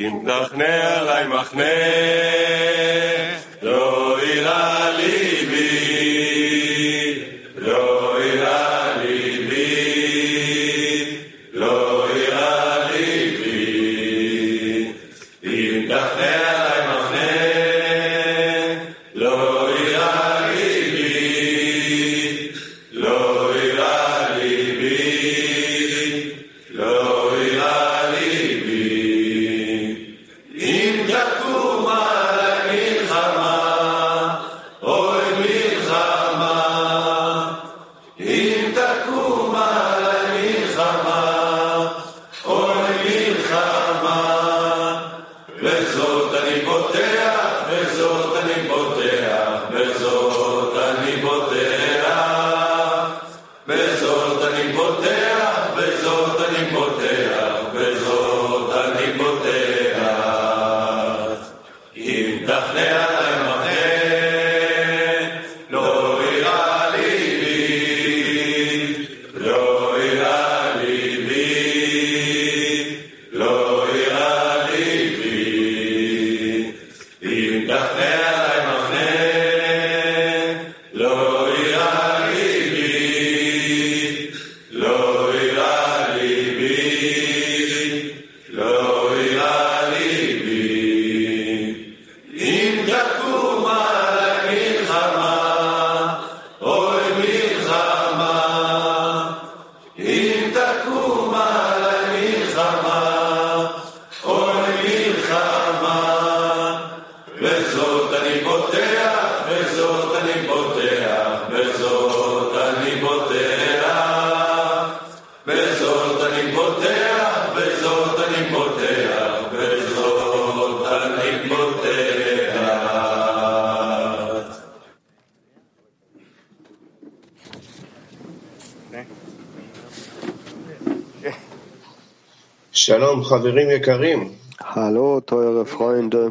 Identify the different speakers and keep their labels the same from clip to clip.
Speaker 1: אם תכנה עלי מחנה,
Speaker 2: Shalom, Chaverim Yekarim.
Speaker 3: Hallo, teure Freunde.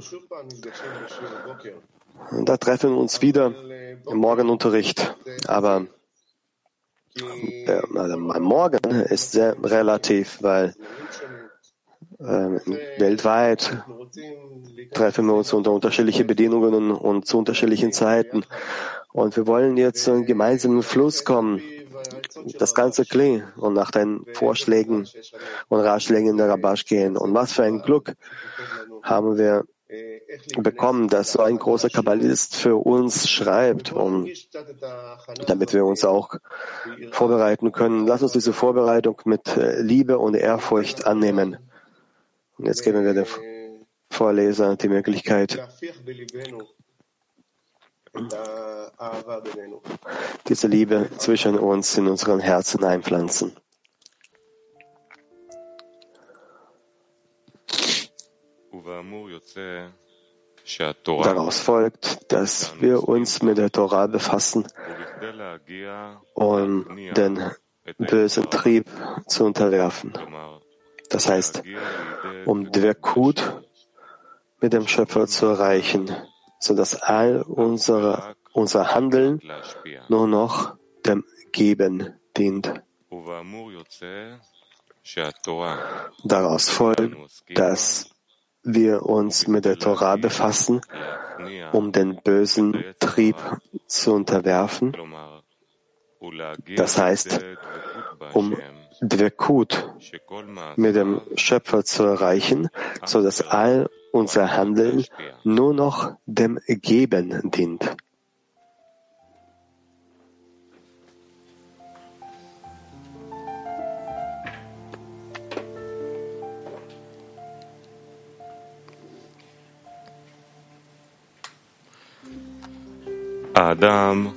Speaker 3: Da treffen wir uns wieder im Morgenunterricht. Aber äh, Morgen ist sehr relativ, weil äh, weltweit treffen wir uns unter unterschiedlichen Bedingungen und zu unterschiedlichen Zeiten. Und wir wollen jetzt zu einem gemeinsamen Fluss kommen das ganze Kli und nach deinen Vorschlägen und Ratschlägen in der Rabash gehen. Und was für ein Glück haben wir bekommen, dass so ein großer Kabbalist für uns schreibt, um, damit wir uns auch vorbereiten können. Lass uns diese Vorbereitung mit äh, Liebe und Ehrfurcht annehmen. Und jetzt geben wir
Speaker 2: der
Speaker 3: Vorleser die Möglichkeit, diese Liebe zwischen uns in unseren Herzen einpflanzen. Daraus folgt, dass wir uns mit der Torah befassen, um den bösen Trieb zu unterwerfen. Das heißt, um Dwekut mit dem Schöpfer zu erreichen, sodass all unsere, unser Handeln nur noch dem Geben dient. Daraus folgt, dass wir uns mit der Torah befassen, um den bösen Trieb zu unterwerfen. Das heißt, um
Speaker 4: Dvekut
Speaker 3: mit dem Schöpfer zu erreichen, so dass all unser Handeln nur noch dem Geben dient.
Speaker 4: Adam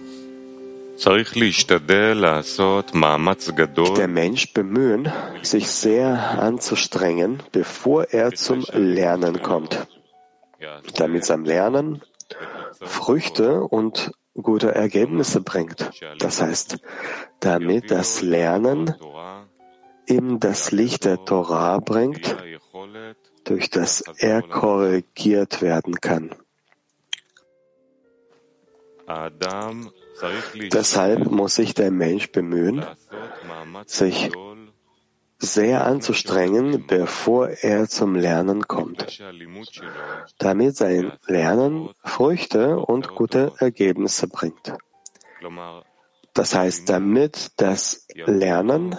Speaker 3: der Mensch bemühen, sich sehr anzustrengen, bevor er zum Lernen kommt, damit sein Lernen Früchte und gute Ergebnisse bringt. Das heißt, damit das Lernen ihm das Licht der Torah bringt, durch das er korrigiert werden kann. Deshalb muss sich der Mensch bemühen, sich sehr anzustrengen, bevor er zum Lernen kommt, damit sein Lernen Früchte und gute Ergebnisse bringt. Das heißt, damit das Lernen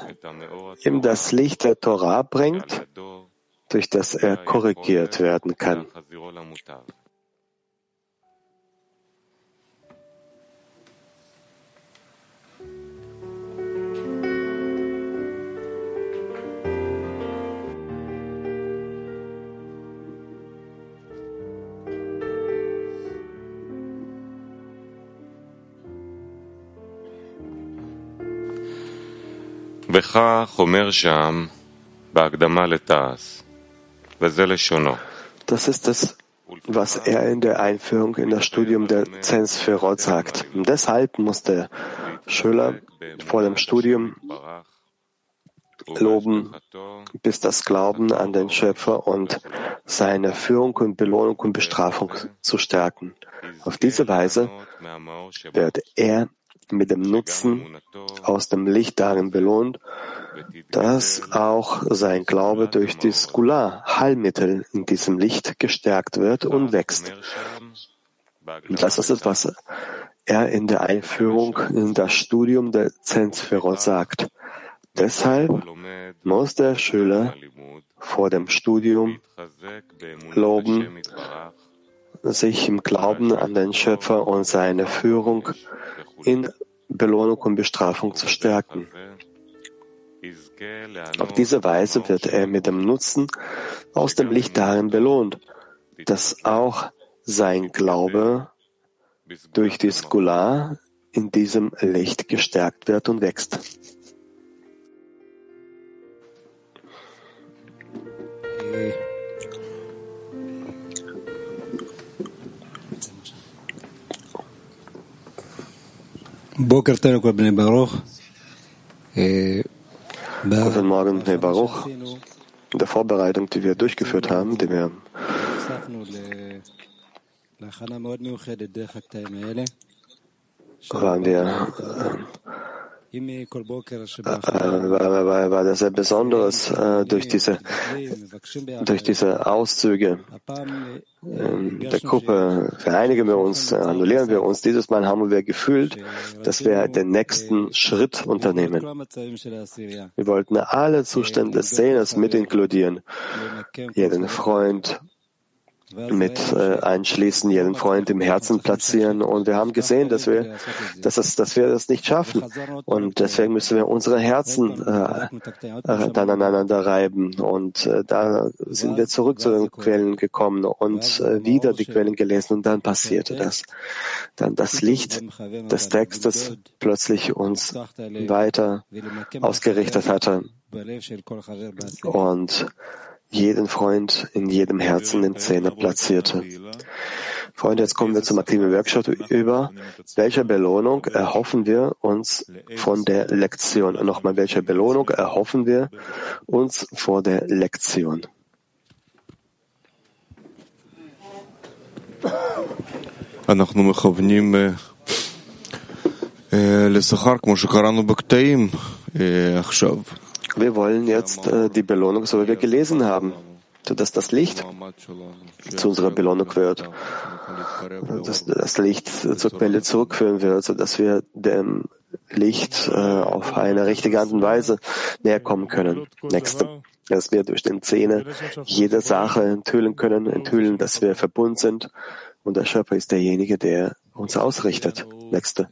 Speaker 3: ihm das Licht der Torah bringt, durch das er korrigiert werden kann. Das ist es, was er in der Einführung in das Studium der Zensferot sagt. Deshalb muss der Schüler vor dem Studium loben, bis das Glauben an den Schöpfer und seine Führung und Belohnung und Bestrafung zu stärken. Auf diese Weise wird er mit dem Nutzen aus dem Licht darin belohnt, dass auch sein Glaube durch die Skula, Heilmittel in diesem Licht gestärkt wird und wächst. Das ist es, was er in der Einführung in das Studium der Zensferot sagt. Deshalb muss der Schüler vor dem Studium loben, sich im Glauben an den Schöpfer und seine Führung in Belohnung und Bestrafung zu stärken. Auf diese Weise wird er mit dem Nutzen aus dem Licht darin belohnt, dass auch sein Glaube durch die Skula in diesem Licht gestärkt wird und wächst.
Speaker 5: Guten
Speaker 3: Morgen, Bnei Baruch. In der Vorbereitung, die wir durchgeführt haben, die wir waren wir äh, war, war das sehr Besonderes äh, durch diese durch diese Auszüge. Ähm, der Gruppe vereinigen wir uns, annullieren wir uns. Dieses Mal haben wir gefühlt, dass wir den nächsten Schritt unternehmen. Wir wollten alle Zustände des Sehnens mit inkludieren. Jeden Freund, mit äh, einschließen, jeden Freund im Herzen platzieren. Und wir haben gesehen, dass wir, dass, es, dass wir das nicht schaffen. Und deswegen müssen wir unsere Herzen äh, äh, dann aneinander reiben. Und äh, da sind wir zurück zu den Quellen gekommen und äh, wieder die Quellen gelesen. Und dann passierte das. Dann das Licht des Textes plötzlich uns weiter ausgerichtet hatte. Und jeden Freund in jedem Herzen im Zehner platzierte. Freunde, jetzt kommen wir zum aktiven Workshop über. Welche Belohnung erhoffen wir uns von der Lektion? Nochmal, welche Belohnung erhoffen wir uns vor der Lektion?
Speaker 6: אנחנו מכוונים לשכר כמו שקראנו בקטעים עכשיו.
Speaker 3: wir wollen jetzt äh, die Belohnung, so wie wir gelesen haben, sodass das Licht zu unserer Belohnung wird, dass das Licht zur Quelle zurückführen wird, sodass wir dem Licht äh, auf eine richtige Art und Weise näher kommen können. Nächste, dass wir durch den Zähne jede Sache enthüllen können, enthüllen, dass wir verbunden sind und der Schöpfer ist derjenige, der uns ausrichtet. Nächste.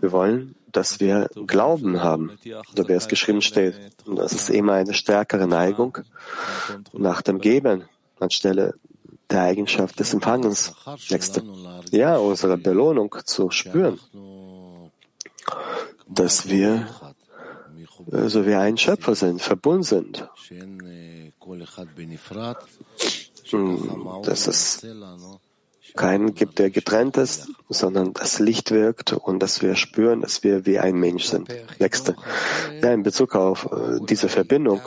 Speaker 3: Wir wollen dass wir Glauben haben, so wie es geschrieben steht. Und das ist immer eine stärkere Neigung nach dem Geben anstelle der Eigenschaft des Empfangens. Nächste. Ja, unsere Belohnung zu spüren, dass wir so wie ein Schöpfer sind, verbunden sind. Dass es keinen gibt, der getrennt ist, sondern das Licht wirkt und dass wir spüren, dass wir wie ein Mensch sind. Nächste. Ja, in Bezug auf äh, diese Verbindung,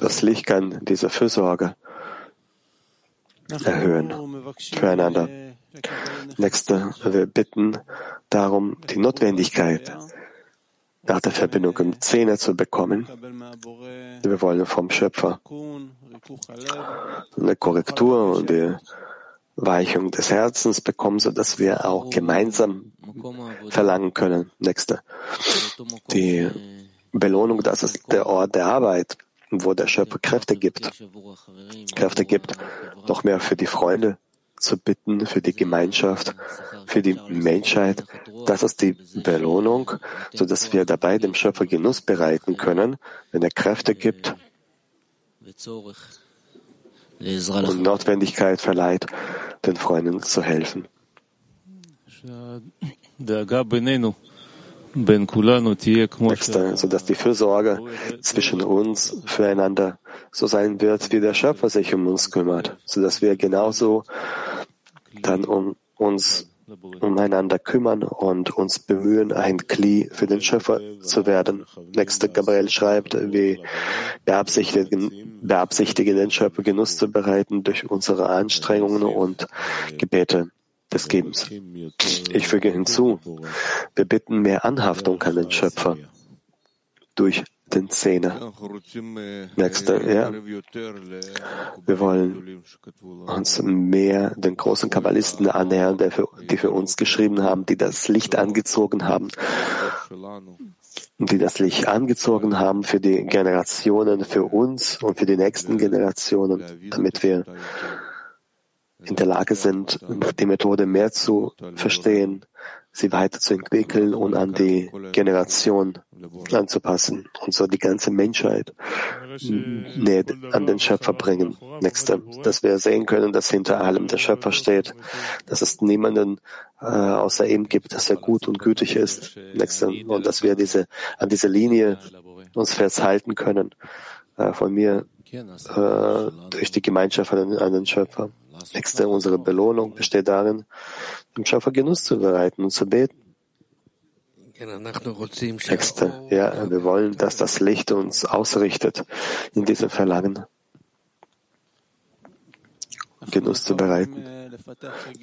Speaker 3: das Licht kann diese Fürsorge erhöhen füreinander. Nächste, wir bitten darum die Notwendigkeit, nach der Verbindung im Zehner zu bekommen. Wir wollen vom Schöpfer eine Korrektur und die Weichung des Herzens bekommen, so dass wir auch gemeinsam verlangen können. Nächste. Die Belohnung, das ist der Ort der Arbeit, wo der Schöpfer Kräfte gibt. Kräfte gibt, noch mehr für die Freunde zu bitten, für die Gemeinschaft, für die Menschheit. Das ist die Belohnung, so dass wir dabei dem Schöpfer Genuss bereiten können, wenn er Kräfte gibt und Notwendigkeit verleiht, den Freunden zu helfen. Nächster, so dass die Fürsorge zwischen uns füreinander so sein wird, wie der Schöpfer sich um uns kümmert, so dass wir genauso dann um uns umeinander kümmern und uns bemühen, ein Kli für den Schöpfer zu werden. Nächster Gabriel schreibt, wir beabsichtigen, beabsichtigen den Schöpfer Genuss zu bereiten durch unsere Anstrengungen und Gebete des Gebens. Ich füge hinzu, wir bitten mehr Anhaftung an den Schöpfer. durch den Zehner. Nächster, ja. Wir wollen uns mehr den großen Kabbalisten annähern, die für uns geschrieben haben, die das Licht angezogen haben, die das Licht angezogen haben für die Generationen, für uns und für die nächsten Generationen, damit wir in der Lage sind, die Methode mehr zu verstehen, sie weiterzuentwickeln und an die Generation anzupassen und so die ganze Menschheit näher an den Schöpfer bringen. Nächste, dass wir sehen können, dass hinter allem der Schöpfer steht, dass es niemanden äh, außer ihm gibt, dass er gut und gütig ist. Nächste, und dass wir diese an dieser Linie uns festhalten können äh, von mir äh, durch die Gemeinschaft an an den Schöpfer. Nächste, unsere Belohnung besteht darin, dem Schöpfer Genuss zu bereiten und zu beten. Nächste, ja, wir wollen, dass das Licht uns ausrichtet in diesem Verlangen, Genuss zu bereiten.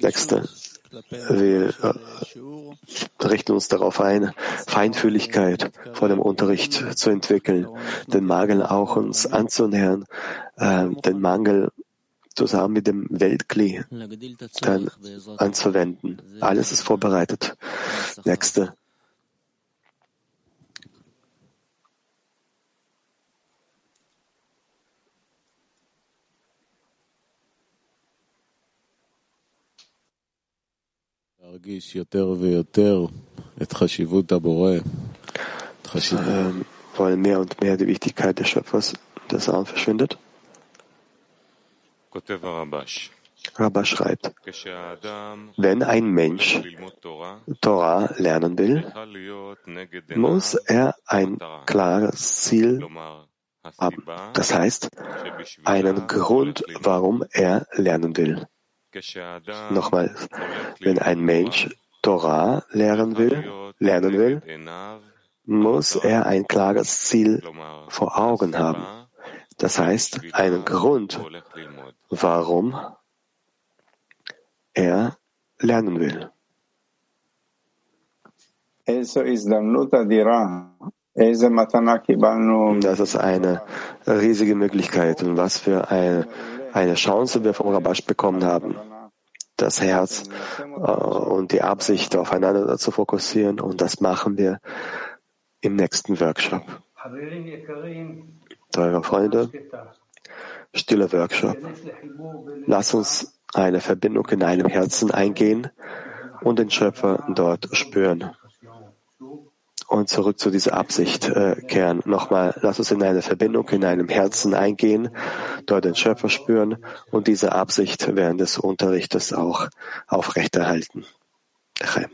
Speaker 3: Nächste, wir äh, richten uns darauf ein, Feinfühligkeit vor dem Unterricht zu entwickeln, den Mangel auch uns anzunähern, äh, den Mangel zusammen mit dem Weltkli dann anzuwenden. Alles ist vorbereitet. Nächste. Ähm, wollen mehr und mehr die Wichtigkeit des Schöpfers, des Arm verschwindet. Rabba schreibt, wenn ein Mensch Torah lernen will, muss er ein klares Ziel haben. Das heißt, einen Grund, warum er lernen will. Nochmals, wenn ein Mensch Torah lernen will, lernen will, muss er ein klares Ziel vor Augen haben. Das heißt, einen Grund, warum er lernen will. Das ist eine riesige Möglichkeit und was für eine, eine Chance wir vom Rabash bekommen haben, das Herz äh, und die Absicht aufeinander zu fokussieren und das machen wir im nächsten Workshop. Teure Freunde, stiller Workshop. Lass uns eine Verbindung in einem Herzen eingehen und den Schöpfer dort spüren. Und zurück zu dieser Absicht äh, kehren. Nochmal, lass uns in eine Verbindung in einem Herzen eingehen, dort den Schöpfer spüren und diese Absicht während des Unterrichtes auch aufrechterhalten. Chaim.